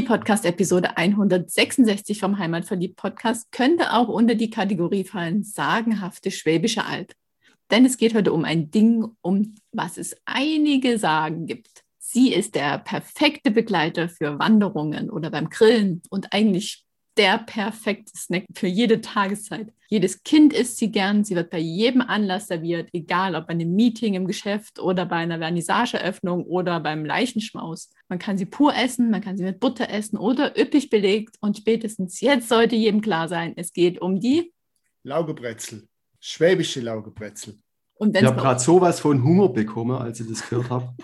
Die Podcast-Episode 166 vom Heimatverliebt-Podcast könnte auch unter die Kategorie fallen sagenhafte Schwäbische Alb. Denn es geht heute um ein Ding, um was es einige Sagen gibt. Sie ist der perfekte Begleiter für Wanderungen oder beim Grillen und eigentlich der perfekte Snack für jede Tageszeit. Jedes Kind isst sie gern, sie wird bei jedem Anlass serviert, egal ob bei einem Meeting im Geschäft oder bei einer Vernissageöffnung oder beim Leichenschmaus. Man kann sie pur essen, man kann sie mit Butter essen oder üppig belegt und spätestens jetzt sollte jedem klar sein, es geht um die Laugebrezel, schwäbische Laugebrezel. Und ich habe gerade sowas von Hunger bekommen, als ich das gehört habe.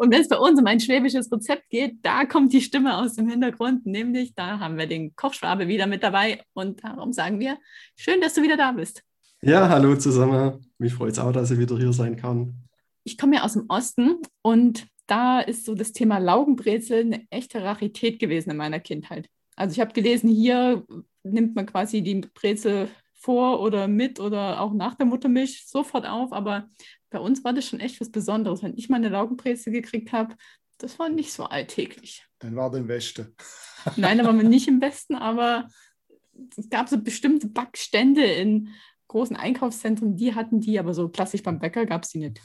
Und wenn es bei uns um ein schwäbisches Rezept geht, da kommt die Stimme aus dem Hintergrund, nämlich da haben wir den Kochschwabe wieder mit dabei. Und darum sagen wir, schön, dass du wieder da bist. Ja, hallo zusammen. Mich freut es auch, dass ich wieder hier sein kann. Ich komme ja aus dem Osten und da ist so das Thema Laugenbrezel eine echte Rarität gewesen in meiner Kindheit. Also ich habe gelesen, hier nimmt man quasi die Brezel vor oder mit oder auch nach der Muttermilch sofort auf, aber bei uns war das schon echt was Besonderes. Wenn ich mal eine Laugenbrezel gekriegt habe, das war nicht so alltäglich. Dann war der im Westen. Nein, da waren wir nicht im Westen, aber es gab so bestimmte Backstände in großen Einkaufszentren, die hatten die, aber so klassisch beim Bäcker gab es die nicht.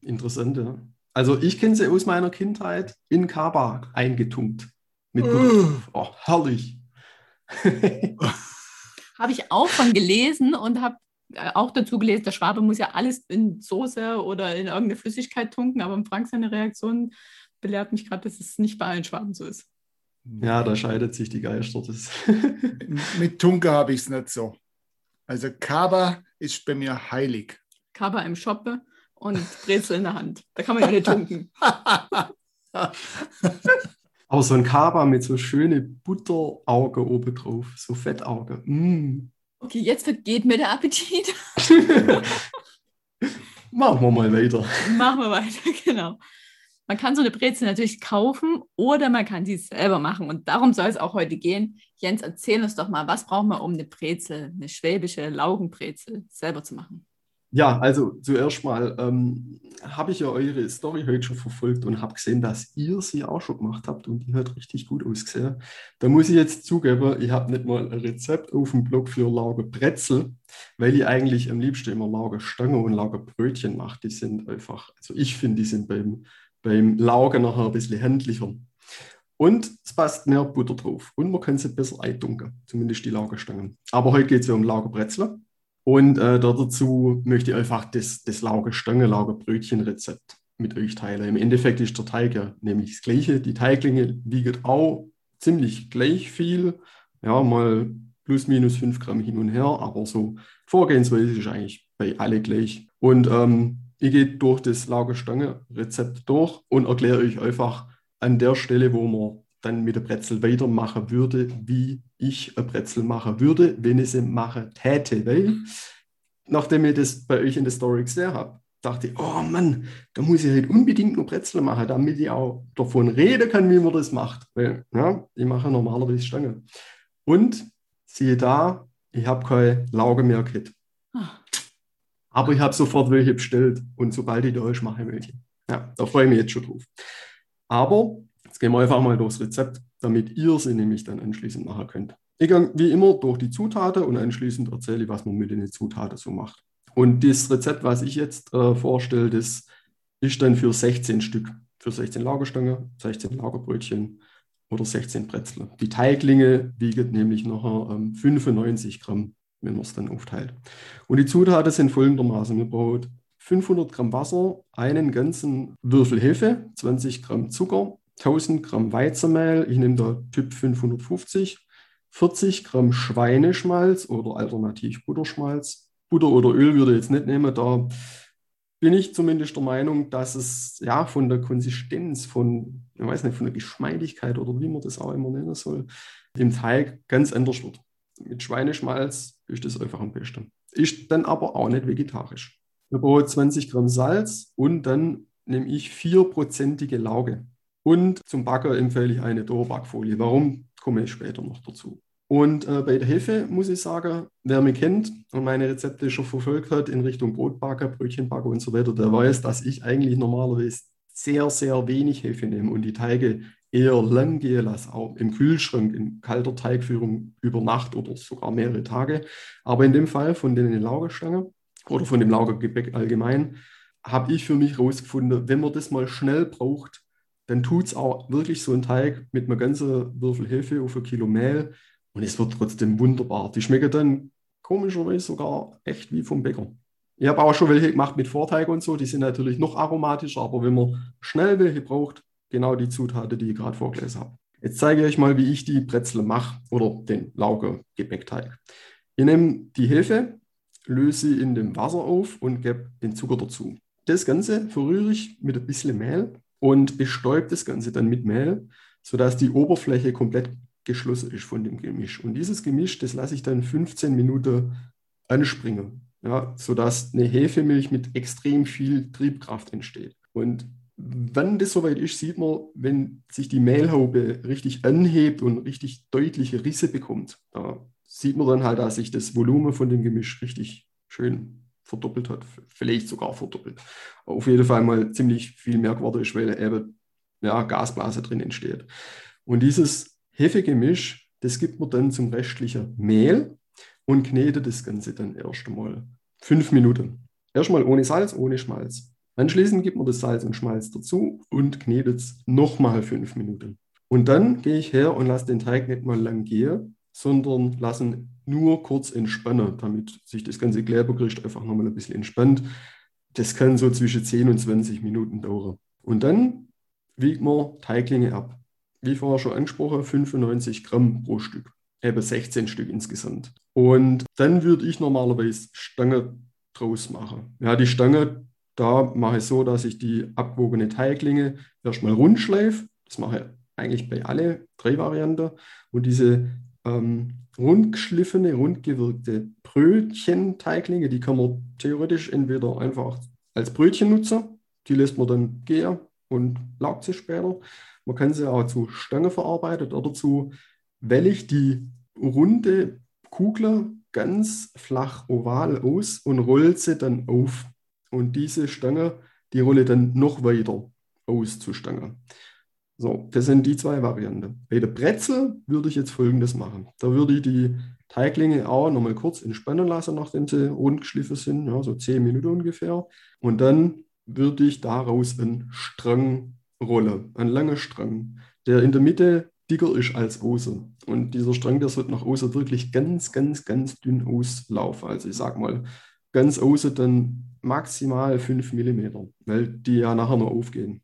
Interessant, ja. Also ich kenne sie aus meiner Kindheit in Kaba eingetunkt. Mit. Oh, herrlich. habe ich auch von gelesen und habe auch dazu gelesen, der Schwabe muss ja alles in Soße oder in irgendeine Flüssigkeit tunken, aber Frank seine Reaktion belehrt mich gerade, dass es nicht bei allen Schwaben so ist. Ja, da scheidet sich die Geister. Das. Mit Tunke habe ich es nicht so. Also Kaba ist bei mir heilig. Kaba im Shoppe und Brezel in der Hand. Da kann man ja nicht tunken. Aber so ein Kaba mit so schöne Butterauge oben drauf, so Fettauge. Mm. Okay, jetzt vergeht mir der Appetit. Machen wir mal weiter. Machen wir weiter, genau. Man kann so eine Brezel natürlich kaufen oder man kann sie selber machen. Und darum soll es auch heute gehen. Jens, erzähl uns doch mal, was brauchen wir, um eine Brezel, eine schwäbische Laugenbrezel selber zu machen? Ja, also zuerst mal ähm, habe ich ja eure Story heute schon verfolgt und habe gesehen, dass ihr sie auch schon gemacht habt und die hat richtig gut ausgesehen. Da muss ich jetzt zugeben, ich habe nicht mal ein Rezept auf dem Blog für Laugebrezel, weil ich eigentlich am liebsten immer Laugestange und Laugebrötchen mache. Die sind einfach, also ich finde, die sind beim, beim Lauge nachher ein bisschen händlicher. Und es passt mehr Butter drauf und man kann sie besser eindunken, zumindest die Laugestangen. Aber heute geht es ja um Laugebrezel. Und äh, dazu möchte ich einfach das, das Lauge-Stange, Lauge-Brötchen-Rezept mit euch teilen. Im Endeffekt ist der Teig ja nämlich das Gleiche. Die Teiglinge wiegen auch ziemlich gleich viel. Ja, mal plus minus 5 Gramm hin und her, aber so Vorgehensweise ist eigentlich bei alle gleich. Und ähm, ich gehe durch das Lauge-Stange-Rezept durch und erkläre euch einfach an der Stelle, wo man dann mit der Brezel weitermachen würde, wie ich eine Brezel machen würde, wenn ich sie machen täte. Weil, nachdem ich das bei euch in der Story gesehen habe, dachte ich, oh Mann, da muss ich halt unbedingt nur Brezel machen, damit ich auch davon reden kann, wie man das macht. Weil, ja, ich mache normalerweise Stange. Und siehe da, ich habe keine Lauge mehr gehabt. Aber ich habe sofort welche bestellt und sobald ich da ist, mache ich welche. Ja, da freue ich mich jetzt schon drauf. Aber Jetzt gehen wir einfach mal durchs Rezept, damit ihr sie nämlich dann anschließend machen könnt. Ich gehe wie immer durch die Zutaten und anschließend erzähle ich, was man mit den Zutaten so macht. Und das Rezept, was ich jetzt äh, vorstelle, das ist dann für 16 Stück. Für 16 Lagerstangen, 16 Lagerbrötchen oder 16 Brezel. Die Teiglinge wiegen nämlich nachher ähm, 95 Gramm, wenn man es dann aufteilt. Und die Zutaten sind folgendermaßen. Wir brauchen 500 Gramm Wasser, einen ganzen Würfel Hefe, 20 Gramm Zucker, 1000 Gramm Weizenmehl, ich nehme da Typ 550, 40 Gramm Schweineschmalz oder alternativ Butterschmalz. Butter oder Öl würde ich jetzt nicht nehmen, da bin ich zumindest der Meinung, dass es ja von der Konsistenz, von, ich weiß nicht, von der Geschmeidigkeit oder wie man das auch immer nennen soll, im Teig ganz anders wird. mit Schweineschmalz ist das einfach am besten. Ist dann aber auch nicht vegetarisch. Ich brauche 20 Gramm Salz und dann nehme ich vierprozentige Lauge. Und zum Backen empfehle ich eine Dauerbackfolie. Warum, komme ich später noch dazu. Und äh, bei der Hefe muss ich sagen, wer mich kennt und meine Rezepte schon verfolgt hat in Richtung Brotbacker, Brötchenbacker und so weiter, der weiß, dass ich eigentlich normalerweise sehr, sehr wenig Hefe nehme und die Teige eher lang gehen lasse, auch im Kühlschrank, in kalter Teigführung über Nacht oder sogar mehrere Tage. Aber in dem Fall von den Laugerstangen oder von dem Laugergebäck allgemein, habe ich für mich herausgefunden, wenn man das mal schnell braucht, dann tut es auch wirklich so ein Teig mit einem ganzen Würfel Hefe auf ein Kilo Mehl und es wird trotzdem wunderbar. Die schmecken dann komischerweise sogar echt wie vom Bäcker. Ich habe auch schon welche gemacht mit Vorteig und so, die sind natürlich noch aromatischer, aber wenn man schnell welche braucht, genau die Zutaten, die ich gerade vorgelesen habe. Jetzt zeige ich euch mal, wie ich die Brezel mache oder den Lauge Gebäckteig. Ich nehme die Hefe, löse sie in dem Wasser auf und gebe den Zucker dazu. Das Ganze verrühre ich mit ein bisschen Mehl und bestäube das Ganze dann mit Mehl, sodass die Oberfläche komplett geschlossen ist von dem Gemisch. Und dieses Gemisch, das lasse ich dann 15 Minuten anspringen, ja, sodass eine Hefemilch mit extrem viel Triebkraft entsteht. Und wenn das soweit ist, sieht man, wenn sich die Mehlhaube richtig anhebt und richtig deutliche Risse bekommt, da sieht man dann halt, dass sich das Volumen von dem Gemisch richtig schön verdoppelt hat, vielleicht sogar verdoppelt. Auf jeden Fall mal ziemlich viel mehr geworden ist, weil eben ja, Gasblase drin entsteht. Und dieses Hefegemisch, das gibt man dann zum restlichen Mehl und knetet das Ganze dann erst einmal fünf Minuten. Erstmal ohne Salz, ohne Schmalz. Anschließend gibt man das Salz und Schmalz dazu und knetet es nochmal fünf Minuten. Und dann gehe ich her und lasse den Teig nicht mal lang gehen, sondern lassen nur kurz entspannen, damit sich das ganze Klebergericht einfach nochmal ein bisschen entspannt. Das kann so zwischen 10 und 20 Minuten dauern. Und dann wiegt man Teiglinge ab. Wie vorher schon angesprochen, 95 Gramm pro Stück. Eben 16 Stück insgesamt. Und dann würde ich normalerweise Stange draus machen. Ja, die Stange, da mache ich so, dass ich die abwogene Teiglinge erstmal rund schleife. Das mache ich eigentlich bei alle drei Varianten. Und diese ähm, rundgeschliffene, rundgewirkte Brötchenteiglinge, die kann man theoretisch entweder einfach als Brötchen nutzen, die lässt man dann gehen und laugt sie später. Man kann sie auch zu Stange verarbeiten oder zu, weil ich die runde Kugel ganz flach oval aus und roll sie dann auf. Und diese Stange, die rolle dann noch weiter aus zur Stange. So, das sind die zwei Varianten. Bei der Brezel würde ich jetzt folgendes machen. Da würde ich die Teiglinge auch nochmal kurz entspannen lassen, nachdem sie rund geschliffen sind, ja, so 10 Minuten ungefähr. Und dann würde ich daraus einen Strang rollen, einen langen Strang, der in der Mitte dicker ist als außen. Und dieser Strang, der sollte nach außen wirklich ganz, ganz, ganz dünn auslaufen. Also ich sage mal, ganz außen dann maximal 5 mm, weil die ja nachher noch aufgehen.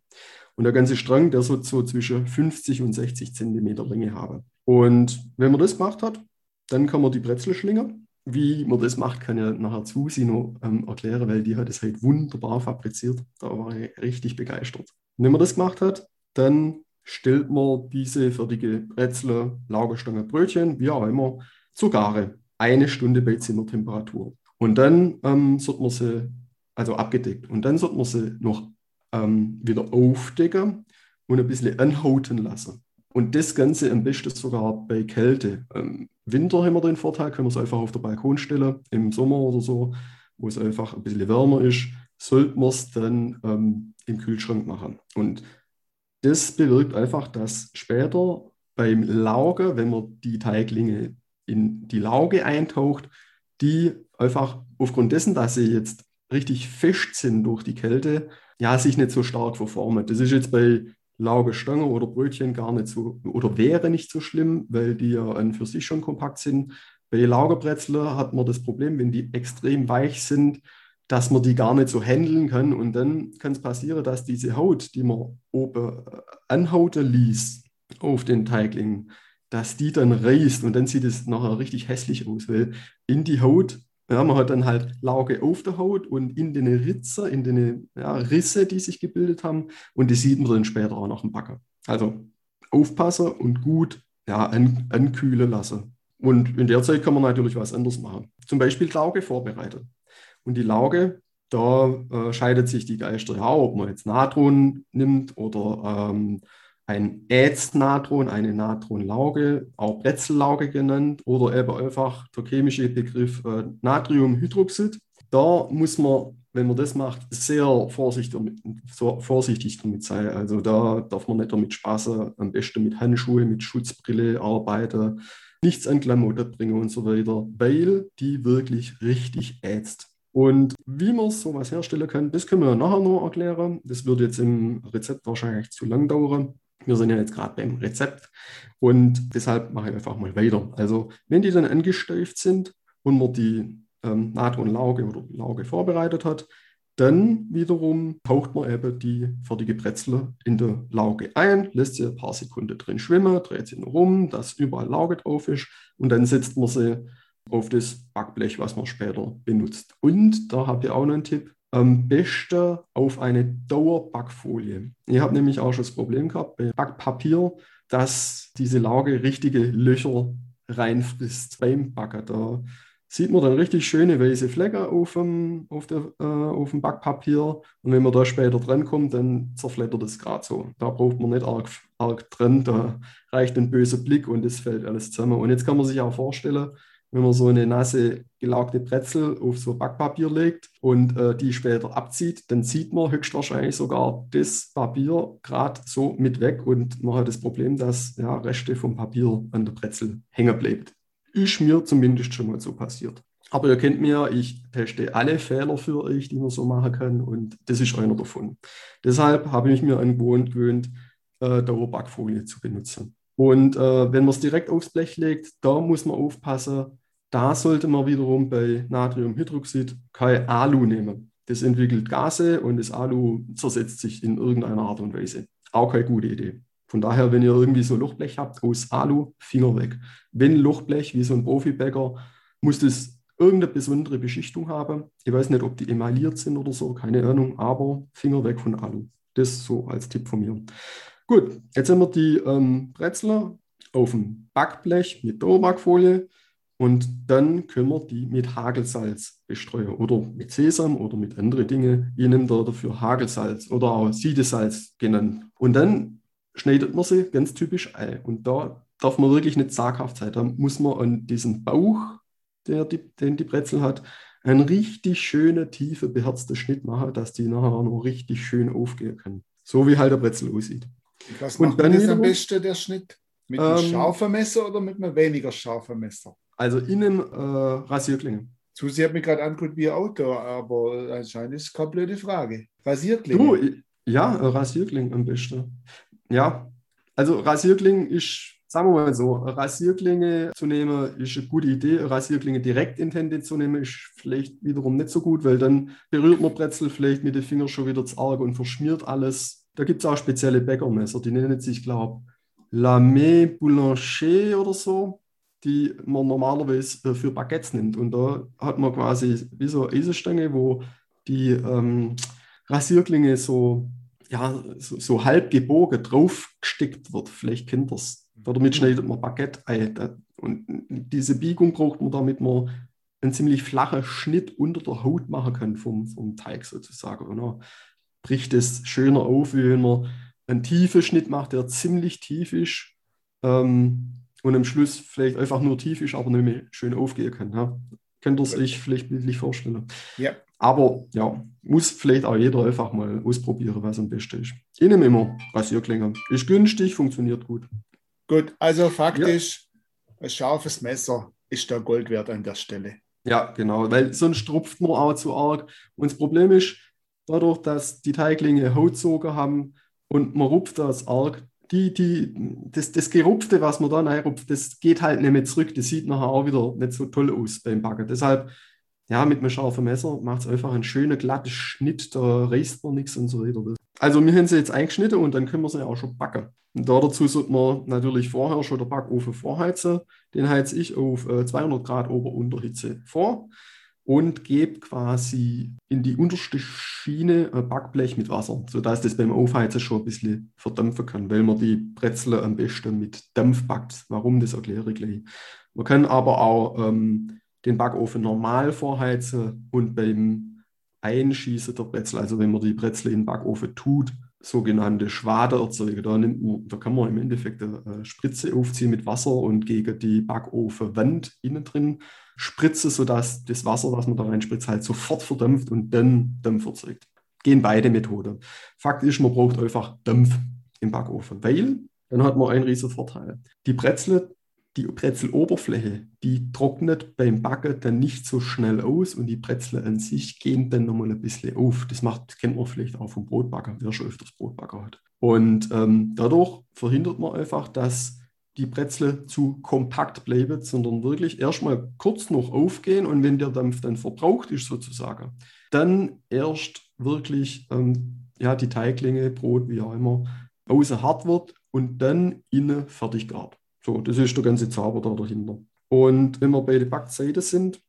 Und der ganze Strang, der soll so zwischen 50 und 60 Zentimeter Länge haben. Und wenn man das gemacht hat, dann kann man die Brezel schlingen. Wie man das macht, kann ja nachher Susi noch ähm, erklären, weil die hat es halt wunderbar fabriziert. Da war ich richtig begeistert. Wenn man das gemacht hat, dann stellt man diese fertige Brezel, Lagerstange, Brötchen, wie auch immer, zur Gare. Eine Stunde bei Zimmertemperatur. Und dann ähm, sollte man sie, also abgedeckt, und dann sollte man sie noch ähm, wieder aufdecken und ein bisschen anhauten lassen. Und das Ganze am besten sogar bei Kälte. Im Winter haben wir den Vorteil, können wir es einfach auf der Balkon stellen, im Sommer oder so, wo es einfach ein bisschen wärmer ist, sollte man es dann ähm, im Kühlschrank machen. Und das bewirkt einfach, dass später beim Lauge, wenn man die Teiglinge in die Lauge eintaucht, die einfach aufgrund dessen, dass sie jetzt richtig fest sind durch die Kälte, ja, sich nicht so stark verformen. Das ist jetzt bei Laugestange oder Brötchen gar nicht so oder wäre nicht so schlimm, weil die ja an für sich schon kompakt sind. Bei Laugerbrezeln hat man das Problem, wenn die extrem weich sind, dass man die gar nicht so handeln kann. Und dann kann es passieren, dass diese Haut, die man oben äh, anhauten ließ auf den Teigling, dass die dann reißt und dann sieht es nachher richtig hässlich aus, weil in die Haut ja, man hat dann halt Lauge auf der Haut und in den Ritzer, in den ja, Risse, die sich gebildet haben. Und die sieht man dann später auch noch im Backer. Also aufpassen und gut ja, an, ankühlen lassen. Und in der Zeit kann man natürlich was anderes machen. Zum Beispiel Lauge vorbereiten. Und die Lauge, da äh, scheidet sich die Geister ja, ob man jetzt Natron nimmt oder ähm, ein Ätznatron, eine Natronlauge, auch Bretzellauge genannt, oder eben einfach der chemische Begriff äh, Natriumhydroxid. Da muss man, wenn man das macht, sehr vorsichtig damit, so vorsichtig damit sein. Also da darf man nicht damit spaßen, am besten mit Handschuhe, mit Schutzbrille arbeiten, nichts an Klamotten bringen und so weiter, weil die wirklich richtig ätzt. Und wie man sowas herstellen kann, das können wir nachher noch erklären. Das wird jetzt im Rezept wahrscheinlich zu lang dauern. Wir sind ja jetzt gerade beim Rezept und deshalb mache ich einfach mal weiter. Also wenn die dann angesteift sind und man die ähm, Natronlauge oder Lauge vorbereitet hat, dann wiederum taucht man eben die fertige Brezel in der Lauge ein, lässt sie ein paar Sekunden drin schwimmen, dreht sie noch rum, dass überall Lauge drauf ist und dann setzt man sie auf das Backblech, was man später benutzt. Und da habe ich auch noch einen Tipp am besten auf eine Dauerbackfolie. Ich habe nämlich auch schon das Problem gehabt bei Backpapier, dass diese Lauge richtige Löcher reinfrisst beim Backen. Da sieht man dann richtig schöne weiße Flecke auf dem, auf, der, äh, auf dem Backpapier. Und wenn man da später dran kommt, dann zerflettert es gerade so. Da braucht man nicht arg, arg dran, da reicht ein böser Blick und es fällt alles zusammen. Und jetzt kann man sich auch vorstellen, wenn man so eine nasse gelaugte Brezel auf so Backpapier legt und äh, die später abzieht, dann zieht man höchstwahrscheinlich sogar das Papier gerade so mit weg und man hat das Problem, dass ja, Reste vom Papier an der Brezel hängen bleibt. Ist mir zumindest schon mal so passiert. Aber ihr kennt mir, ich teste alle Fehler für euch, die man so machen kann und das ist einer davon. Deshalb habe ich mir angewöhnt, äh, Dauerbackfolie zu benutzen. Und äh, wenn man es direkt aufs Blech legt, da muss man aufpassen, da sollte man wiederum bei Natriumhydroxid kein Alu nehmen. Das entwickelt Gase und das Alu zersetzt sich in irgendeiner Art und Weise. Auch keine gute Idee. Von daher, wenn ihr irgendwie so Lochblech habt aus Alu, Finger weg. Wenn Lochblech, wie so ein Profibäcker, muss das irgendeine besondere Beschichtung haben. Ich weiß nicht, ob die emailliert sind oder so, keine Ahnung, aber Finger weg von Alu. Das so als Tipp von mir. Gut, jetzt haben wir die ähm, Brezler auf dem Backblech mit Dauerbackfolie. Und dann können wir die mit Hagelsalz bestreuen oder mit Sesam oder mit anderen Dingen. Ich nehme da dafür Hagelsalz oder auch Siedesalz genannt. Und dann schneidet man sie ganz typisch ein. Und da darf man wirklich nicht zaghaft sein. Da muss man an diesem Bauch, der die, den die Brezel hat, einen richtig schönen, tiefen, beherzten Schnitt machen, dass die nachher auch noch richtig schön aufgehen kann. So wie halt der Brezel aussieht. Was macht und dann das am besten, der Schnitt? Mit einem ähm, scharfen Messer oder mit einem weniger scharfen Messer? Also innen äh, Rasierklinge. Susi hat mich gerade angeguckt wie Auto, aber anscheinend ist es keine blöde Frage. Rasierklinge? Du, ja, Rasierklinge am besten. Ja, also Rasierklinge ist, sagen wir mal so, Rasierklinge zu nehmen ist eine gute Idee. Rasierklinge direkt in Hände zu nehmen ist vielleicht wiederum nicht so gut, weil dann berührt man Brezel vielleicht mit den Fingern schon wieder zu arg und verschmiert alles. Da gibt es auch spezielle Bäckermesser, die nennen sich, glaube ich, Lame Boulanger oder so die man normalerweise äh, für Baguettes nimmt. Und da hat man quasi wie so eine Eisenstange, wo die ähm, Rasierklinge so, ja, so, so, halb gebogen draufgestickt wird. Vielleicht kennt ihr das. Damit schneidet man Baguette ein. Und diese Biegung braucht man, damit man einen ziemlich flachen Schnitt unter der Haut machen kann vom, vom Teig sozusagen. Und dann bricht es schöner auf, wie wenn man einen tiefen Schnitt macht, der ziemlich tief ist. Ähm, und am Schluss vielleicht einfach nur tief ist, aber nicht mehr schön aufgehen kann. Ja. Könnt ihr sich vielleicht bildlich vorstellen. Ja. Aber ja, muss vielleicht auch jeder einfach mal ausprobieren, was am besten ist. Ich nehme immer Rasierklinge. Ist günstig, funktioniert gut. Gut, also faktisch, ja. ein scharfes Messer ist der Gold wert an der Stelle. Ja, genau, weil sonst tropft man auch zu arg. Und das Problem ist, dadurch, dass die Teiglinge Hautzoger haben und man rupft das arg, die, die, das, das Gerupfte, was man da reinrupft, das geht halt nicht mehr zurück. Das sieht nachher auch wieder nicht so toll aus beim Backen. Deshalb, ja, mit einem scharfen Messer macht es einfach einen schönen, glatten Schnitt, da reißt man nichts und so weiter. Also wir haben sie jetzt eingeschnitten und dann können wir sie auch schon backen. Und da dazu sollte man natürlich vorher schon den Backofen vorheizen. Den heize ich auf 200 äh, Grad Ober- und Unterhitze vor. Und gebe quasi in die unterste Schiene ein Backblech mit Wasser, sodass das beim Aufheizen schon ein bisschen verdampfen kann, weil man die Brezel am besten mit Dampf backt. Warum, das erkläre ich gleich. Man kann aber auch ähm, den Backofen normal vorheizen und beim Einschießen der Brezel, also wenn man die Brezel in den Backofen tut, sogenannte Schwade erzeugen. Da, man, da kann man im Endeffekt eine Spritze aufziehen mit Wasser und gegen die Backofenwand innen drin spritze, sodass das Wasser, was man da reinspritzt, halt sofort verdampft und dann Dampf erzeugt. Gehen beide Methoden. Fakt ist, man braucht einfach Dampf im Backofen, weil dann hat man einen riesen Vorteil. Die Brezel die Brezeloberfläche, die trocknet beim Backen dann nicht so schnell aus und die Brezel an sich gehen dann nochmal ein bisschen auf. Das macht, kennt man vielleicht auch vom Brotbacker, wer schon öfters Brotbacker hat. Und ähm, dadurch verhindert man einfach, dass die Brezel zu kompakt bleiben, sondern wirklich erstmal kurz noch aufgehen und wenn der Dampf dann verbraucht ist sozusagen, dann erst wirklich ähm, ja, die Teiglinge, Brot, wie auch immer, außen hart wird und dann innen fertig gart. So, das ist der ganze Zauber da dahinter. Und wenn wir bei der Backseite sind,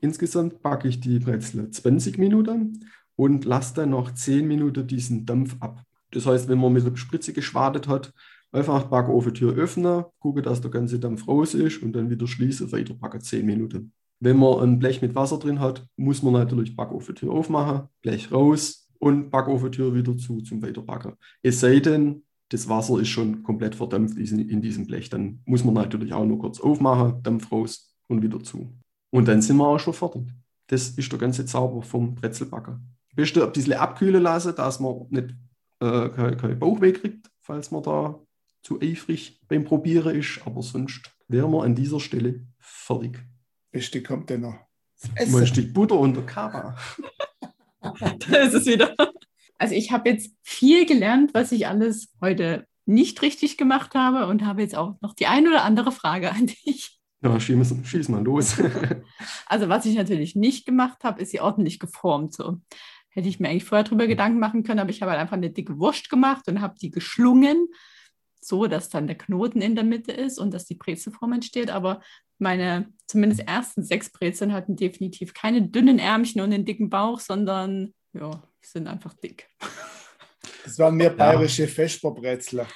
insgesamt backe ich die Brezel 20 Minuten und lasse dann noch 10 Minuten diesen Dampf ab. Das heißt, wenn man mit der Spritze geschwadet hat, einfach Backofentür öffnen, gucke, dass der ganze Dampf raus ist und dann wieder schließen, weiter backen 10 Minuten. Wenn man ein Blech mit Wasser drin hat, muss man natürlich Backofentür aufmachen, Blech raus und Backofentür wieder zu zum Weiterbacken. Es sei denn, das Wasser ist schon komplett verdampft in diesem Blech. Dann muss man natürlich auch nur kurz aufmachen, Dampf raus und wieder zu. Und dann sind wir auch schon fertig. Das ist der ganze Zauber vom Brezelbacker. Beste ein bisschen abkühlen lassen, dass man nicht äh, keinen kein Bauchweh kriegt, falls man da zu eifrig beim Probieren ist. Aber sonst wären wir an dieser Stelle fertig. Beste kommt dann noch. Ein Stück Butter und der Kaba. da ist es wieder. Also ich habe jetzt viel gelernt, was ich alles heute nicht richtig gemacht habe und habe jetzt auch noch die ein oder andere Frage an dich. Ja, schieß, schieß mal los. also was ich natürlich nicht gemacht habe, ist sie ordentlich geformt. So hätte ich mir eigentlich vorher drüber Gedanken machen können, aber ich habe halt einfach eine dicke Wurst gemacht und habe die geschlungen, so dass dann der Knoten in der Mitte ist und dass die Brezelform entsteht. Aber meine zumindest ersten sechs Brezeln hatten definitiv keine dünnen Ärmchen und einen dicken Bauch, sondern ja, sind einfach dick. Das waren mehr bayerische ja. Vesperbretzler.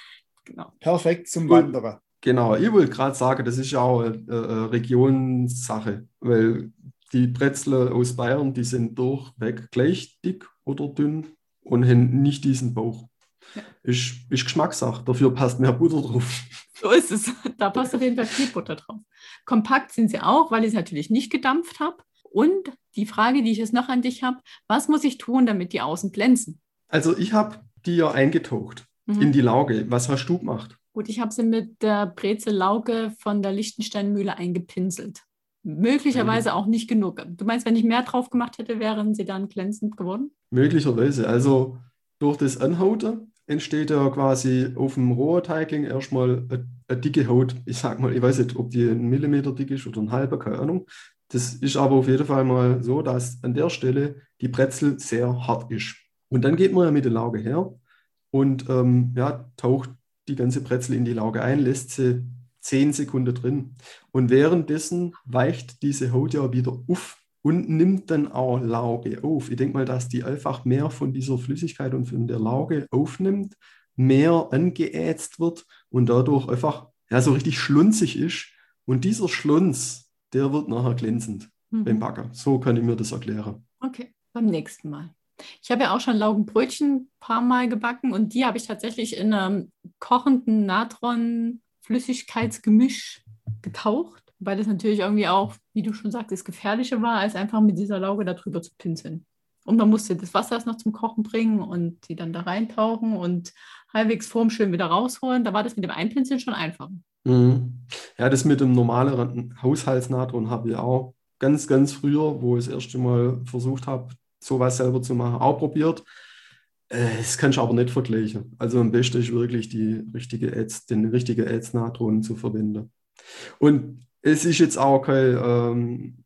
Genau. Perfekt zum Wandern. Genau, ich wollte gerade sagen, das ist ja auch eine, eine Regionssache, weil die Bretzler aus Bayern, die sind durchweg gleich dick oder dünn und haben nicht diesen Bauch. Ja. Ist, ist Geschmackssache, dafür passt mehr Butter drauf. So ist es. Da passt auf jeden Fall viel Butter drauf. Kompakt sind sie auch, weil ich es natürlich nicht gedampft habe. Und die Frage, die ich jetzt noch an dich habe, was muss ich tun, damit die außen glänzen? Also ich habe die ja eingetaucht mhm. in die Lauge. Was hast du gemacht? Gut, ich habe sie mit der Brezel-Lauge von der Lichtensteinmühle eingepinselt. Möglicherweise auch nicht genug. Du meinst, wenn ich mehr drauf gemacht hätte, wären sie dann glänzend geworden? Möglicherweise. Also durch das Anhauten entsteht ja quasi auf dem Rohrteigling erstmal eine, eine, dicke Haut. Ich sag mal, ich weiß nicht, ob die einen Millimeter dick ist oder einen halber, keine Ahnung. Das ist aber auf jeden Fall mal so, dass an der Stelle die Brezel sehr hart ist. Und dann geht man ja mit der Lauge her und ähm, ja, taucht die ganze Brezel in die Lauge ein, lässt sie zehn Sekunden drin. Und währenddessen weicht diese Haut ja wieder auf und nimmt dann auch Lauge auf. Ich denke mal, dass die einfach mehr von dieser Flüssigkeit und von der Lauge aufnimmt, mehr angeätzt wird und dadurch einfach ja, so richtig schlunzig ist. Und dieser Schlunz, der wird nachher glänzend mhm. beim Backen. So kann ich mir das erklären. Okay, beim nächsten Mal. Ich habe ja auch schon Laugenbrötchen ein paar Mal gebacken und die habe ich tatsächlich in einem kochenden Natron-Flüssigkeitsgemisch getaucht, weil das natürlich irgendwie auch, wie du schon sagtest, gefährlicher war, als einfach mit dieser Lauge darüber zu pinseln. Und man musste das Wasser noch zum Kochen bringen und die dann da reintauchen und halbwegs formschön wieder rausholen. Da war das mit dem Einpinseln schon einfacher. Mhm. Ja, das mit dem normalen Haushaltsnatron habe ich auch ganz, ganz früher, wo ich das erste Mal versucht habe, sowas selber zu machen, auch probiert. Äh, das kann ich aber nicht vergleichen. Also am besten ist wirklich die richtige Ads, den richtigen Ads-Natron zu verwenden. Und es ist jetzt auch keine ähm,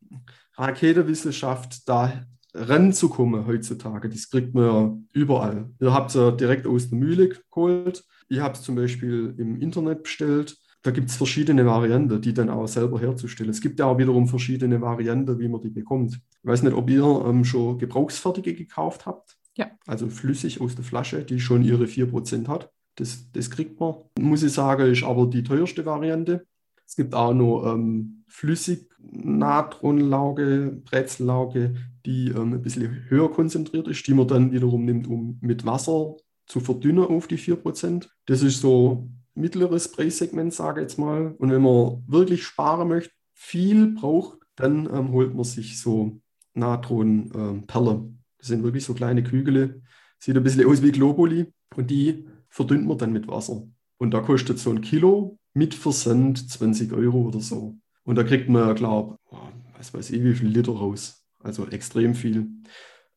Raketenwissenschaft, da ranzukommen heutzutage. Das kriegt man ja überall. Ihr habt es ja direkt aus der Mühle geholt. Ich habe es zum Beispiel im Internet bestellt da gibt es verschiedene Varianten, die dann auch selber herzustellen. Es gibt ja auch wiederum verschiedene Varianten, wie man die bekommt. Ich weiß nicht, ob ihr ähm, schon Gebrauchsfertige gekauft habt. Ja. Also flüssig aus der Flasche, die schon ihre 4% hat. Das, das kriegt man. Muss ich sagen, ist aber die teuerste Variante. Es gibt auch noch ähm, flüssig Natronlauge, Brezellauge, die ähm, ein bisschen höher konzentriert ist, die man dann wiederum nimmt, um mit Wasser zu verdünnen auf die 4%. Das ist so mittleres Preissegment, sage ich jetzt mal. Und wenn man wirklich sparen möchte, viel braucht, dann ähm, holt man sich so Natronperle. Ähm, das sind wirklich so kleine Kügel, sieht ein bisschen aus wie Globuli und die verdünnt man dann mit Wasser. Und da kostet so ein Kilo mit Versand 20 Euro oder so. Und da kriegt man, glaube ich, was weiß ich, wie viel Liter raus. Also extrem viel.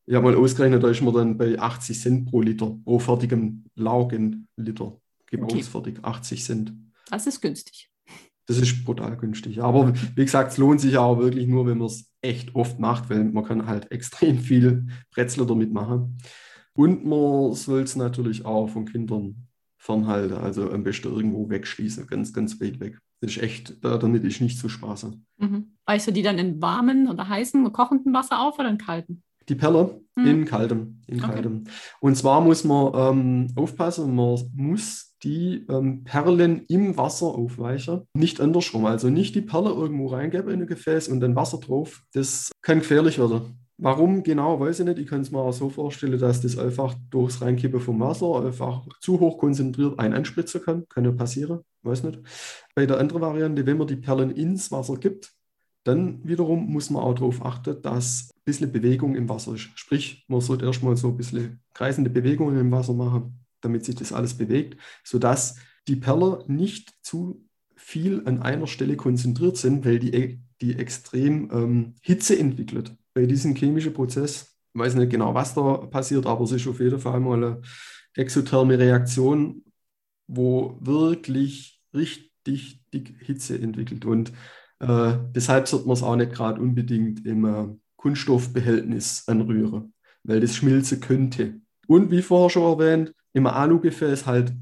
Ich habe mal ausgerechnet, da ist man dann bei 80 Cent pro Liter, pro fertigem Laugenliter. Gebrauchsfertig, okay. 80 Cent. Das ist günstig. Das ist brutal günstig. Aber wie gesagt, es lohnt sich auch wirklich nur, wenn man es echt oft macht, weil man kann halt extrem viel Brezel damit machen. Und man soll es natürlich auch von Kindern fernhalten, also am besten irgendwo wegschließen, ganz, ganz weit weg. Das ist echt, damit ist nicht zu spaßen. Mhm. Weißt du die dann in warmen oder heißen, kochenden Wasser auf oder in kalten? Die Perle mhm. in kaltem. In okay. kaltem. Und zwar muss man ähm, aufpassen, man muss die ähm, Perlen im Wasser aufweichen, nicht andersrum. Also nicht die Perle irgendwo reingeben in ein Gefäß und dann Wasser drauf. Das kann gefährlich werden. Warum genau, weiß ich nicht. Ich kann es mir auch so vorstellen, dass das einfach durchs Reinkippen vom Wasser einfach zu hoch konzentriert ein einspritzen kann. Kann ja passieren, weiß nicht. Bei der anderen Variante, wenn man die Perlen ins Wasser gibt, dann wiederum muss man auch darauf achten, dass ein bisschen Bewegung im Wasser ist. Sprich, man sollte erstmal so ein bisschen kreisende Bewegungen im Wasser machen, damit sich das alles bewegt, sodass die Perler nicht zu viel an einer Stelle konzentriert sind, weil die, die extrem ähm, Hitze entwickelt bei diesem chemischen Prozess. Ich weiß nicht genau, was da passiert, aber es ist auf jeden Fall mal eine exotherme Reaktion, wo wirklich richtig dick Hitze entwickelt. Und äh, deshalb sollte man es auch nicht gerade unbedingt im äh, Kunststoffbehältnis anrühren, weil das schmilzen könnte. Und wie vorher schon erwähnt, im Alugefäß halt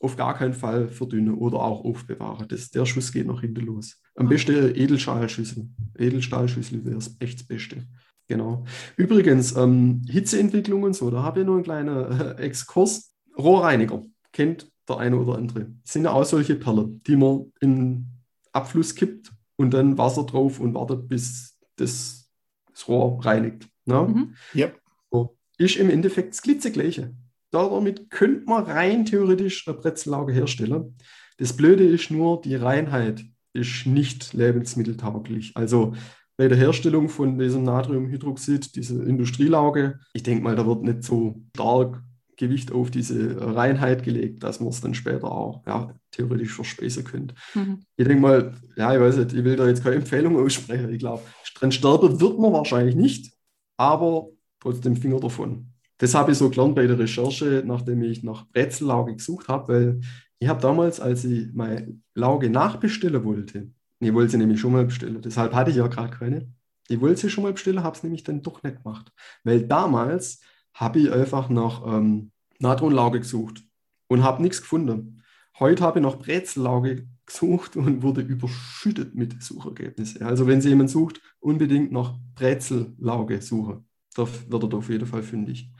auf gar keinen Fall verdünnen oder auch aufbewahren. Das, der Schuss geht nach hinten los. Am besten Edelstahlschüssel. Edelstahlschüssel wäre echt das Beste. Genau. Übrigens, ähm, Hitzeentwicklung und so, da habe ich noch einen kleinen äh, Exkurs. Rohrreiniger kennt der eine oder andere. Das sind ja auch solche Perlen, die man in Abfluss kippt und dann Wasser drauf und wartet, bis das, das Rohr reinigt. Ne? Mhm. Yep. So. Ist im Endeffekt das Glitzegleiche. Damit könnte man rein theoretisch eine Bretzellage herstellen. Das Blöde ist nur, die Reinheit ist nicht lebensmitteltauglich. Also bei der Herstellung von diesem Natriumhydroxid, diese Industrielauge, ich denke mal, da wird nicht so stark Gewicht auf diese Reinheit gelegt, dass man es dann später auch ja, theoretisch verspeisen könnte. Mhm. Ich denke mal, ja, ich weiß nicht, ich will da jetzt keine Empfehlung aussprechen. Ich glaube, dran sterben wird man wahrscheinlich nicht, aber trotzdem Finger davon. Das habe ich so gelernt bei der Recherche, nachdem ich nach Brezellauge gesucht habe, weil ich habe damals, als ich meine Lauge nachbestellen wollte, ich wollte sie nämlich schon mal bestellen, deshalb hatte ich ja gerade keine. Ich wollte sie schon mal bestellen, habe es nämlich dann doch nicht gemacht. Weil damals habe ich einfach nach ähm, Natronlauge gesucht und habe nichts gefunden. Heute habe ich nach Brezellauge gesucht und wurde überschüttet mit Suchergebnissen. Also wenn Sie jemanden sucht, unbedingt nach Brezellauge suchen da wird er auf jeden Fall fündig.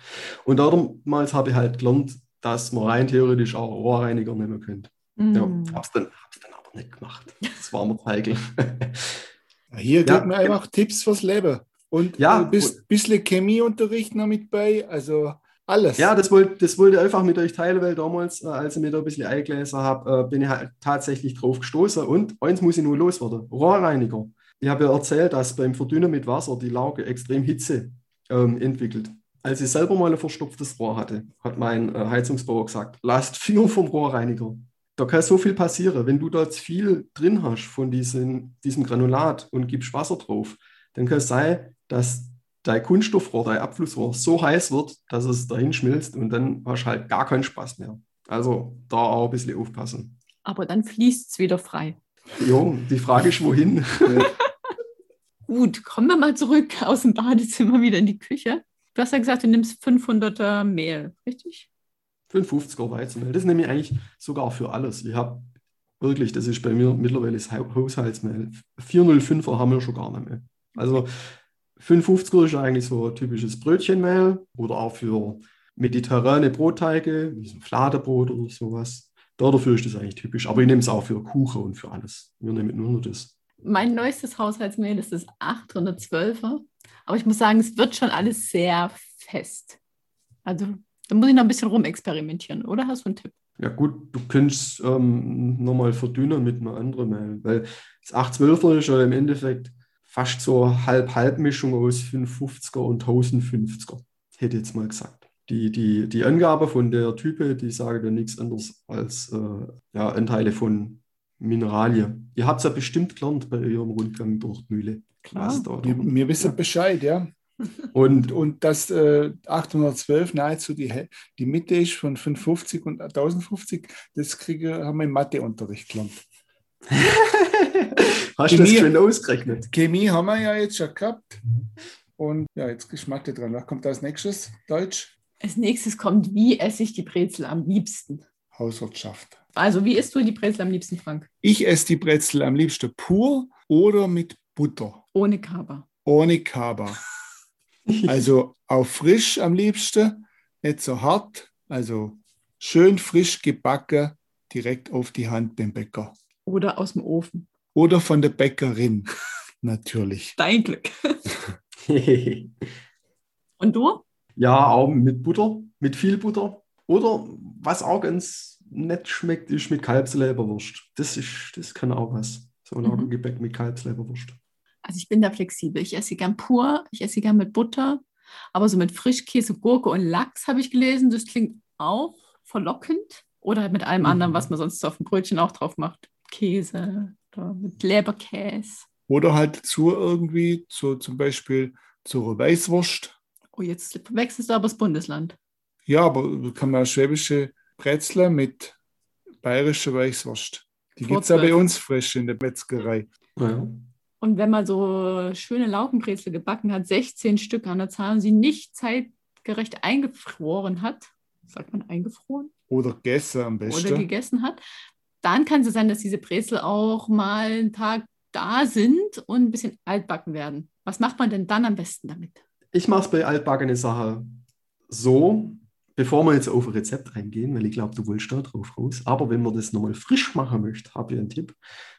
Und damals habe ich halt gelernt, dass man rein theoretisch auch Rohrreiniger nehmen könnte. Mm. Ja, habe es dann, dann aber nicht gemacht. Das war mir heikel. Hier gibt ja, mir einfach Tipps fürs Leben. Und ja, ein bisschen Chemieunterricht noch mit bei, also alles. Ja, das wollte, das wollte ich einfach mit euch teilen, weil damals, äh, als ich mir da ein bisschen eingelassen habe, äh, bin ich halt tatsächlich drauf gestoßen. Und eins muss ich nur loswerden: Rohrreiniger. Ich habe ja erzählt, dass beim Verdünnen mit Wasser die Lauge extrem Hitze ähm, entwickelt. Als ich selber mal ein verstopftes Rohr hatte, hat mein äh, Heizungsbauer gesagt, lasst Finger vom Rohrreiniger. Da kann so viel passieren. Wenn du dort viel drin hast von diesem, diesem Granulat und gibst Wasser drauf, dann kann es sein, dass dein Kunststoffrohr, dein Abflussrohr so heiß wird, dass es dahin schmilzt und dann hast du halt gar keinen Spaß mehr. Also da auch ein bisschen aufpassen. Aber dann fließt es wieder frei. Jo, die Frage ist, wohin? Gut, kommen wir mal zurück aus dem Badezimmer wieder in die Küche. Du hast ja gesagt, du nimmst 500er Mehl, richtig? 55er Weizenmehl. Das nehme ich eigentlich sogar für alles. Ich habe Wirklich, das ist bei mir mittlerweile das Haushaltsmehl. 405er haben wir schon gar nicht mehr. Also 550er ist eigentlich so typisches Brötchenmehl oder auch für mediterrane Brotteige, wie so ein Fladenbrot oder sowas. Dafür ist das eigentlich typisch. Aber ich nehme es auch für Kuchen und für alles. Wir nehmen nur noch das. Mein neuestes Haushaltsmehl ist das 812er. Aber ich muss sagen, es wird schon alles sehr fest. Also da muss ich noch ein bisschen rumexperimentieren, oder? Hast du einen Tipp? Ja gut, du könntest ähm, nochmal verdünnen mit einer anderen Mehl, weil das 812er ist ja im Endeffekt fast so Halb-Halb-Mischung aus 550er und 1050er, hätte ich jetzt mal gesagt. Die, die, die Angabe von der Type, die sagt ja nichts anderes als äh, ja, Anteile von Mineralien. Ihr habt es ja bestimmt gelernt bei eurem Rundgang durch die Mühle. Klar, wir, wir wissen Bescheid, ja. Und, und dass äh, 812 nahezu die, die Mitte ist von 550 und 1050, das kriege, haben wir im Matheunterricht gelernt. Hast du das schön ausgerechnet? Chemie haben wir ja jetzt schon gehabt. Und ja, jetzt ist Mathe dran. Was kommt als nächstes? Deutsch? Als nächstes kommt, wie esse ich die Brezel am liebsten? Hauswirtschaft. Also, wie isst du die Brezel am liebsten, Frank? Ich esse die Brezel am liebsten pur oder mit Butter. Ohne Kaba. Ohne Kaba. Also auch frisch am liebsten, nicht so hart, also schön frisch gebacken, direkt auf die Hand beim Bäcker. Oder aus dem Ofen. Oder von der Bäckerin, natürlich. Dein Glück. Und du? Ja, auch mit Butter, mit viel Butter. Oder was auch ganz nett schmeckt, ist mit Kalbsleberwurst. Das, ist, das kann auch was. So ein mhm. Gebäck mit Kalbsleberwurst. Also ich bin da flexibel. Ich esse sie gern pur, ich esse sie gern mit Butter, aber so mit Frischkäse, Gurke und Lachs habe ich gelesen. Das klingt auch verlockend. Oder halt mit allem mhm. anderen, was man sonst auf dem Brötchen auch drauf macht. Käse oder mit Leberkäse. Oder halt zu irgendwie, so zum Beispiel zur Weißwurst. Oh, jetzt wechselst du aber das Bundesland. Ja, aber kann man schwäbische Brezel mit bayerischer Weißwurst. Die gibt es ja bei uns frisch in der Metzgerei. Ja. Und wenn man so schöne Laugenbrezel gebacken hat, 16 Stück an der Zahl und sie nicht zeitgerecht eingefroren hat, sagt man eingefroren? Oder gegessen am besten. Oder gegessen hat, dann kann es sein, dass diese Brezel auch mal einen Tag da sind und ein bisschen altbacken werden. Was macht man denn dann am besten damit? Ich mache es bei altbackene Sachen so, bevor wir jetzt auf ein Rezept reingehen, weil ich glaube, du willst da drauf raus. Aber wenn man das nochmal frisch machen möchte, habe ich einen Tipp.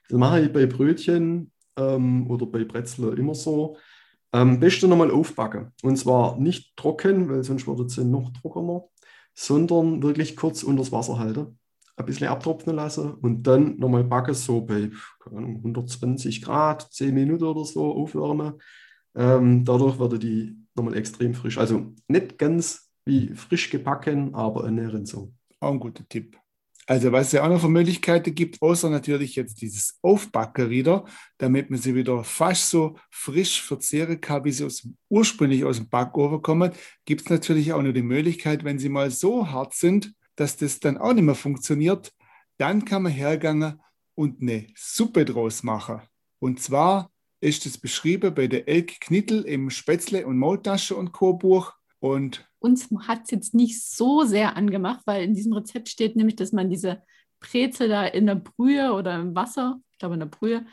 Das mache ich bei Brötchen ähm, oder bei Brezel immer so. Ähm, besten nochmal aufbacken. Und zwar nicht trocken, weil sonst wird es noch trockener, sondern wirklich kurz unter das Wasser halten, ein bisschen abtropfen lassen und dann nochmal backen, so bei Ahnung, 120 Grad, 10 Minuten oder so aufwärmen. Ähm, dadurch wird die nochmal extrem frisch. Also nicht ganz wie frisch gebacken, aber ernährend so. Auch ein guter Tipp. Also was es ja auch noch für Möglichkeiten gibt, außer natürlich jetzt dieses Aufbacken wieder, damit man sie wieder fast so frisch verzehren kann, wie sie aus, ursprünglich aus dem Backofen kommen, gibt es natürlich auch noch die Möglichkeit, wenn sie mal so hart sind, dass das dann auch nicht mehr funktioniert, dann kann man hergehen und eine Suppe draus machen. Und zwar ist es beschrieben bei der Elke Knittel im Spätzle und Maultasche und Co. Buch. Und uns hat es jetzt nicht so sehr angemacht, weil in diesem Rezept steht nämlich, dass man diese Brezel da in der Brühe oder im Wasser, ich glaube in der Brühe,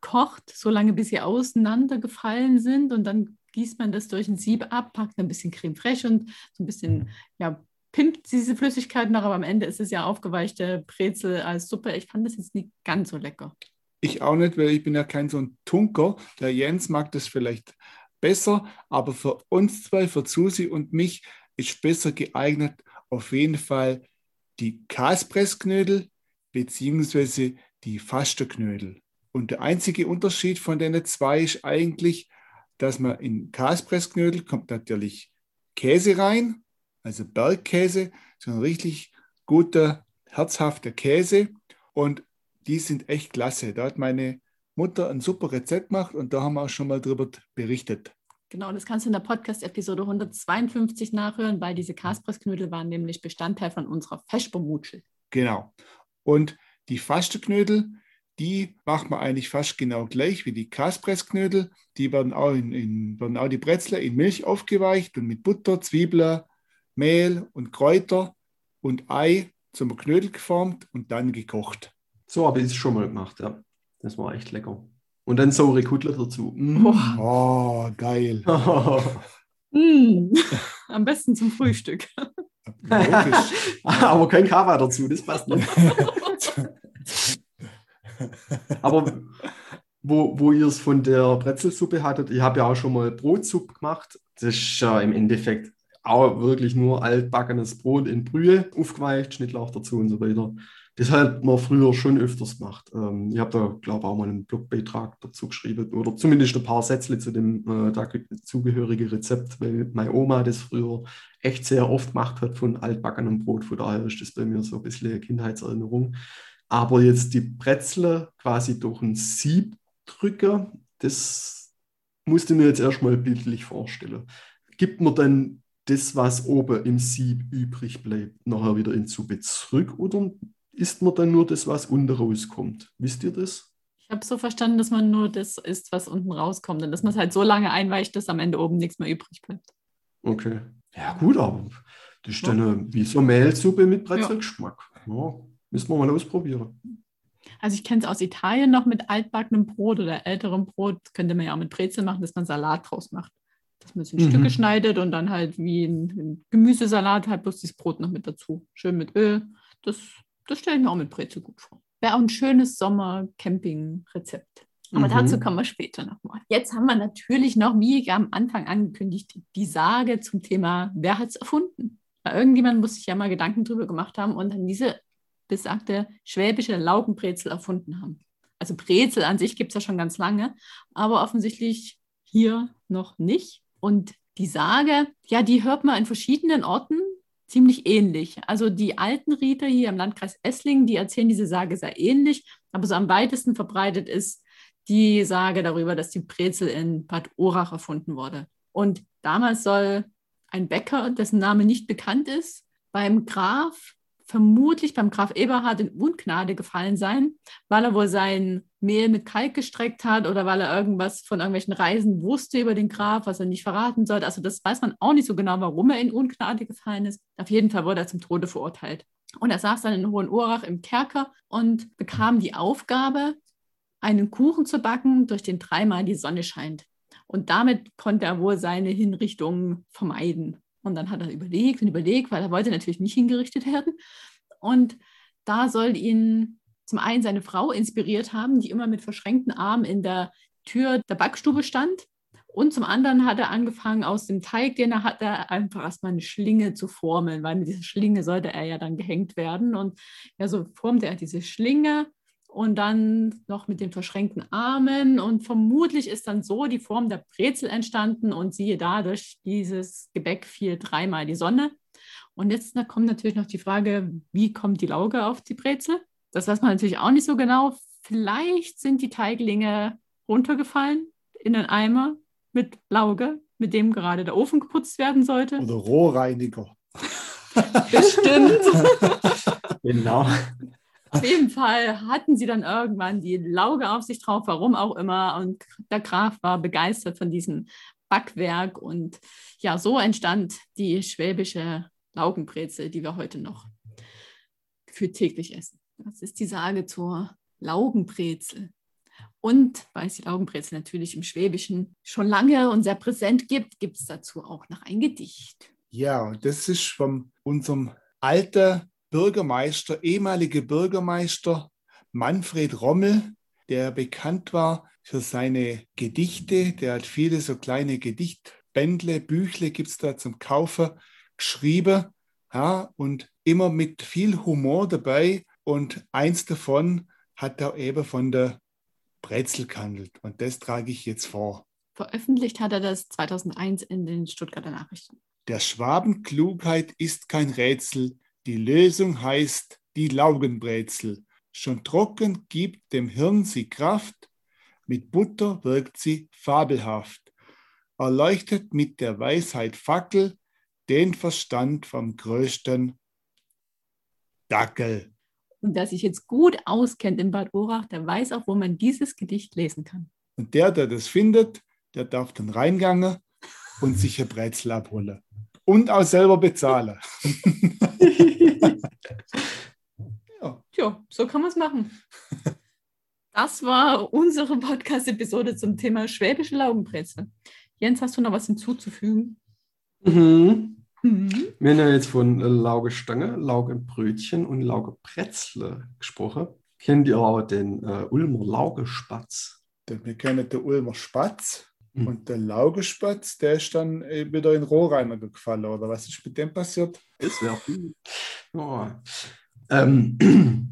kocht, solange bis sie auseinandergefallen sind und dann gießt man das durch ein Sieb ab, packt ein bisschen Creme fraiche und so ein bisschen, ja, pimpt diese Flüssigkeit nach, aber am Ende ist es ja aufgeweichte Brezel als Suppe. Ich fand das jetzt nicht ganz so lecker. Ich auch nicht, weil ich bin ja kein so ein Tunker. Der Jens mag das vielleicht besser, aber für uns zwei, für Susi und mich, ist besser geeignet auf jeden Fall die Kaspressknödel beziehungsweise die Fasterknödel. Und der einzige Unterschied von den zwei ist eigentlich, dass man in Kaspressknödel kommt natürlich Käse rein, also Bergkäse, so ein richtig guter, herzhafter Käse. Und die sind echt klasse. Da hat meine Mutter ein super Rezept gemacht und da haben wir auch schon mal drüber berichtet. Genau, das kannst du in der Podcast-Episode 152 nachhören, weil diese Kaspressknödel waren nämlich Bestandteil von unserer Feschbermutschel. Genau. Und die Fasteknödel, die macht man eigentlich fast genau gleich wie die Kaspressknödel. Die werden auch, in, in, werden auch die Brezel in Milch aufgeweicht und mit Butter, Zwiebeln, Mehl und Kräuter und Ei zum Knödel geformt und dann gekocht. So habe ich es schon mal gemacht, ja. Das war echt lecker. Und dann saure Kudler dazu. Mm. Oh, geil. Mm. Am besten zum Frühstück. Logisch. Aber kein Kava dazu, das passt nicht. Aber wo, wo ihr es von der Brezelsuppe hattet, ich habe ja auch schon mal Brotsuppe gemacht. Das ist ja im Endeffekt auch wirklich nur altbackenes Brot in Brühe, aufgeweicht, Schnittlauch dazu und so weiter. Das hat man früher schon öfters gemacht. Ähm, ich habe da, glaube ich, auch mal einen Blogbeitrag dazu geschrieben oder zumindest ein paar Sätze zu dem äh, dazugehörigen Rezept, weil meine Oma das früher echt sehr oft gemacht hat von altbackenem Brot. Von daher ist das bei mir so ein bisschen eine Kindheitserinnerung. Aber jetzt die Brezel quasi durch ein Sieb drücken, das musste mir jetzt erstmal bildlich vorstellen. Gibt man dann das, was oben im Sieb übrig bleibt, nachher wieder in Suppe zurück oder isst man dann nur das, was unten rauskommt? Wisst ihr das? Ich habe so verstanden, dass man nur das isst, was unten rauskommt und dass man es halt so lange einweicht, dass am Ende oben nichts mehr übrig bleibt. Okay. Ja, gut, aber das ist dann eine, wie so Mehlsuppe mit Brezelgeschmack. Ja, müssen wir mal ausprobieren. Also ich kenne es aus Italien noch mit altbackenem Brot oder älterem Brot. Das könnte man ja auch mit Brezel machen, dass man Salat draus macht. Dass man es in Mhm. Stücke schneidet und dann halt wie ein, ein Gemüsesalat halt bloß das Brot noch mit dazu. Schön mit Öl. Das, das stelle ich mir auch mit Brezel gut vor. Wäre auch ein schönes Sommer-Camping-Rezept. Aber Mhm. dazu kommen wir später nochmal. Jetzt haben wir natürlich noch, wie am Anfang angekündigt, die Sage zum Thema, wer hat es erfunden? Weil irgendjemand muss sich ja mal Gedanken drüber gemacht haben und dann diese besagte schwäbische Laugenbrezel erfunden haben. Also Brezel an sich gibt es ja schon ganz lange, aber offensichtlich hier noch nicht. Und die Sage, ja, die hört man in verschiedenen Orten ziemlich ähnlich. Also die alten Riter hier im Landkreis Esslingen, die erzählen diese Sage sehr ähnlich, aber so am weitesten verbreitet ist die Sage darüber, dass die Brezel in Bad Urach erfunden wurde. Und damals soll ein Bäcker, dessen Name nicht bekannt ist, beim Graf, vermutlich beim Graf Eberhard in Ungnade gefallen sein, weil er wohl sein Mehl mit Kalk gestreckt hat oder weil er irgendwas von irgendwelchen Reisen wusste über den Graf, was er nicht verraten sollte. Also das weiß man auch nicht so genau, warum er in Ungnade gefallen ist. Auf jeden Fall wurde er zum Tode verurteilt. Und er saß dann in Hohenurach im Kerker und bekam die Aufgabe, einen Kuchen zu backen, durch den dreimal die Sonne scheint. Und damit konnte er wohl seine Hinrichtung vermeiden. Und dann hat er überlegt und überlegt, weil er wollte natürlich nicht hingerichtet werden. Und da soll ihn zum einen seine Frau inspiriert haben, die immer mit verschränkten Armen in der Tür der Backstube stand. Und zum anderen hat er angefangen, aus dem Teig, den er hatte, einfach erstmal eine Schlinge zu formeln, weil mit dieser Schlinge sollte er ja dann gehängt werden. Und ja, so formte er diese Schlinge und dann noch mit den verschränkten Armen. Und vermutlich ist dann so die Form der Brezel entstanden und siehe da, durch dieses Gebäck fiel dreimal die Sonne. Und jetzt da kommt natürlich noch die Frage, wie kommt die Lauge auf die Brezel? Das weiß man natürlich auch nicht so genau. Vielleicht sind die Teiglinge runtergefallen in den Eimer mit Lauge, mit dem gerade der Ofen geputzt werden sollte. Oder Rohrreiniger. Bestimmt. Genau. Auf jeden Fall hatten sie dann irgendwann die Lauge auf sich drauf, warum auch immer. Und der Graf war begeistert von diesem Backwerk. Und ja, so entstand die schwäbische Laugenbrezel, die wir heute noch für täglich essen. Das ist die Sage zur Laugenbrezel. Und weil es die Laugenbrezel natürlich im Schwäbischen schon lange und sehr präsent gibt, gibt es dazu auch noch ein Gedicht. Ja, und das ist von unserem alten Bürgermeister, ehemaliger Bürgermeister Manfred Rommel, der bekannt war für seine Gedichte. Der hat viele so kleine Gedichtbändle, Büchle gibt es da zum Kaufen, geschrieben. Ja, und immer mit viel Humor dabei. Und eins davon hat er eben von der Brezel gehandelt. Und das trage ich jetzt vor. Veröffentlicht hat er das 2001 in den Stuttgarter Nachrichten. Der Schwabenklugheit ist kein Rätsel, die Lösung heißt die Laugenbrezel. Schon trocken gibt dem Hirn sie Kraft, mit Butter wirkt sie fabelhaft. Erleuchtet mit der Weisheit Fackel den Verstand vom größten Dackel. Und wer sich jetzt gut auskennt in Bad Urach, der weiß auch, wo man dieses Gedicht lesen kann. Und der, der das findet, der darf dann reingangen und sich ein Brezel abholen. Und auch selber bezahlen. Ja. Tja, so kann man es machen. Das war unsere Podcast-Episode zum Thema schwäbische Laugenbrezel. Jens, hast du noch was hinzuzufügen? Mhm. Mhm. Wir haben ja jetzt von Laugestange, Laugebrötchen und Laugebretzle gesprochen. Kennt ihr auch den äh, Ulmer Laugespatz? Denn Wir kennen den Ulmer Spatz Mhm. und der Laugespatz, der ist dann äh, wieder in den Rohrreiner gefallen, oder was ist mit dem passiert? Das wäre. Ja. Ähm,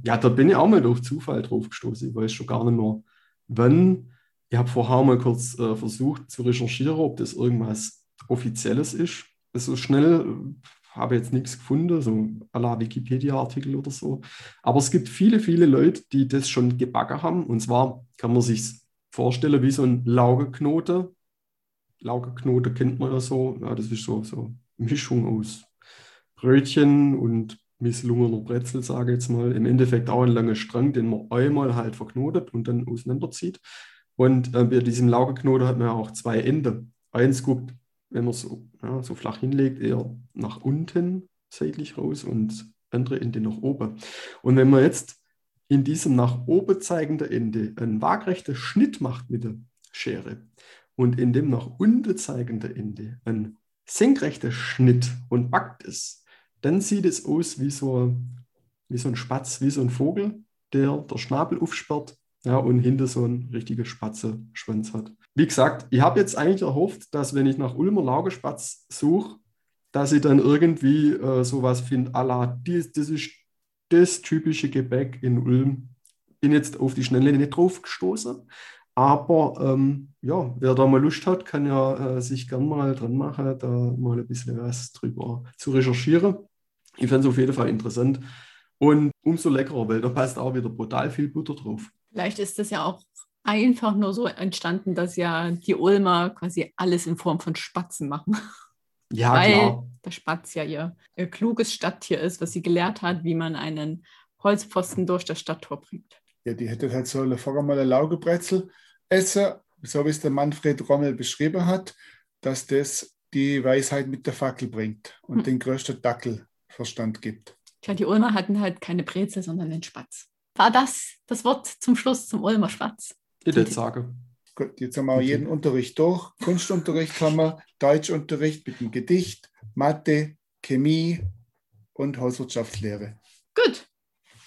ja, da bin ich auch mal durch Zufall drauf gestoßen. Ich weiß schon gar nicht mehr, wann. Ich habe vorher mal kurz äh, versucht zu recherchieren, ob das irgendwas Offizielles ist. So schnell äh, habe ich jetzt nichts gefunden, so à la Wikipedia-Artikel oder so. Aber es gibt viele, viele Leute, die das schon gebacken haben. Und zwar kann man sich vorstellen wie so ein Laugeknoten. Laugeknoten kennt man ja so. Ja, das ist so, so Mischung aus Brötchen und misslungener Brezel, sage ich jetzt mal. Im Endeffekt auch ein langer Strang, den man einmal halt verknotet und dann auseinanderzieht. Und äh, bei diesem Laugeknoten hat man ja auch zwei Enden. Eins guckt, wenn man so, ja, so flach hinlegt, eher nach unten seitlich raus und andere Ende nach oben. Und wenn man jetzt in diesem nach oben zeigenden Ende einen waagrechten Schnitt macht mit der Schere und in dem nach unten zeigenden Ende einen senkrechten Schnitt und backt es, dann sieht es aus wie so, wie so ein Spatz, wie so ein Vogel, der der Schnabel aufsperrt ja, und hinter so ein richtiger Spatze-Schwanz hat. Wie gesagt, ich habe jetzt eigentlich erhofft, dass wenn ich nach Ulmer Laugespatz suche, dass ich dann irgendwie äh, sowas finde, à la, das ist das typische Gebäck in Ulm. Bin jetzt auf die Schnelle nicht drauf gestoßen. Aber ähm, ja, wer da mal Lust hat, kann ja äh, sich gern mal dran machen, da mal ein bisschen was drüber zu recherchieren. Ich fände es auf jeden Fall interessant. Und umso leckerer, weil da passt auch wieder brutal viel Butter drauf. Vielleicht ist das ja auch einfach nur so entstanden, dass ja die Ulmer quasi alles in Form von Spatzen machen. Ja, weil klar. der Spatz ja ihr, ihr kluges Stadttier ist, was sie gelehrt hat, wie man einen Holzpfosten durch das Stadttor bringt. Ja, die hätte halt so eine, vorher mal eine Laugebrezel essen, so wie es der Manfred Rommel beschrieben hat, dass das die Weisheit mit der Fackel bringt und Hm. den größten Dackelverstand gibt. Tja, die Ulmer hatten halt keine Brezel, sondern den Spatz. War das das Wort zum Schluss zum Ulmer Spatz? Ich würde sagen. Jetzt haben wir Okay. jeden Unterricht durch. Kunstunterricht haben wir, Deutschunterricht mit dem Gedicht, Mathe, Chemie und Hauswirtschaftslehre. Gut,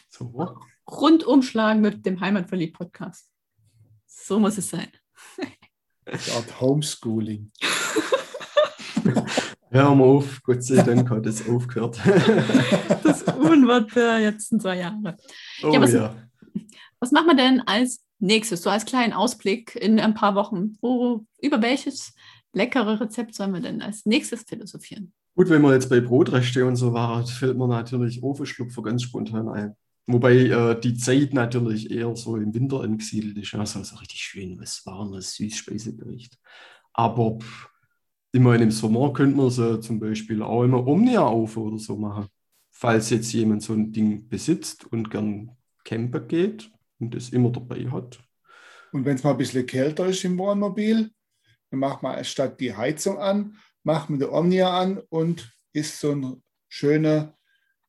So. Rundumschlagen mit dem Heimatverliebt-Podcast. So muss es sein. Eine Art Homeschooling. Hör mal auf, Gott sei Dank hat es aufgehört. Das Unwort für jetzt zwei Jahre. oh Ja, was- ja. Was machen wir denn als nächstes, so als kleinen Ausblick in ein paar Wochen? Wo, über welches leckere Rezept sollen wir denn als nächstes philosophieren? Gut, wenn wir jetzt bei Brotreste und so waren, fällt mir natürlich Ofenschlupfer ganz spontan ein. Wobei äh, die Zeit natürlich eher so im Winter angesiedelt ist. Also so richtig schön, was warmes Süßspeisegericht. Aber pff, meine, im Sommer könnte man so zum Beispiel auch immer Omnia-Ofen oder so machen. Falls jetzt jemand so ein Ding besitzt und gern campen geht und das immer dabei hat. Und wenn es mal ein bisschen kälter ist im Wohnmobil, dann macht man statt die Heizung an, macht man die Omnia an und isst so ein schöner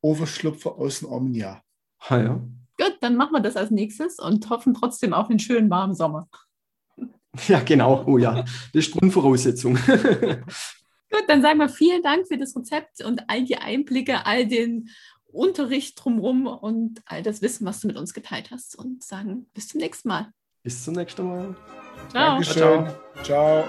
Ofenschlupfer aus dem Omnia. Ah ja. Gut, dann machen wir das als nächstes und hoffen trotzdem auf einen schönen warmen Sommer. Ja, genau. Oh ja, das ist Grundvoraussetzung. Gut, dann sagen wir vielen Dank für das Rezept und all die Einblicke, all den Unterricht drumherum und all das Wissen, was du mit uns geteilt hast und sagen bis zum nächsten Mal. Bis zum nächsten Mal. Ciao. Dankeschön. Ciao.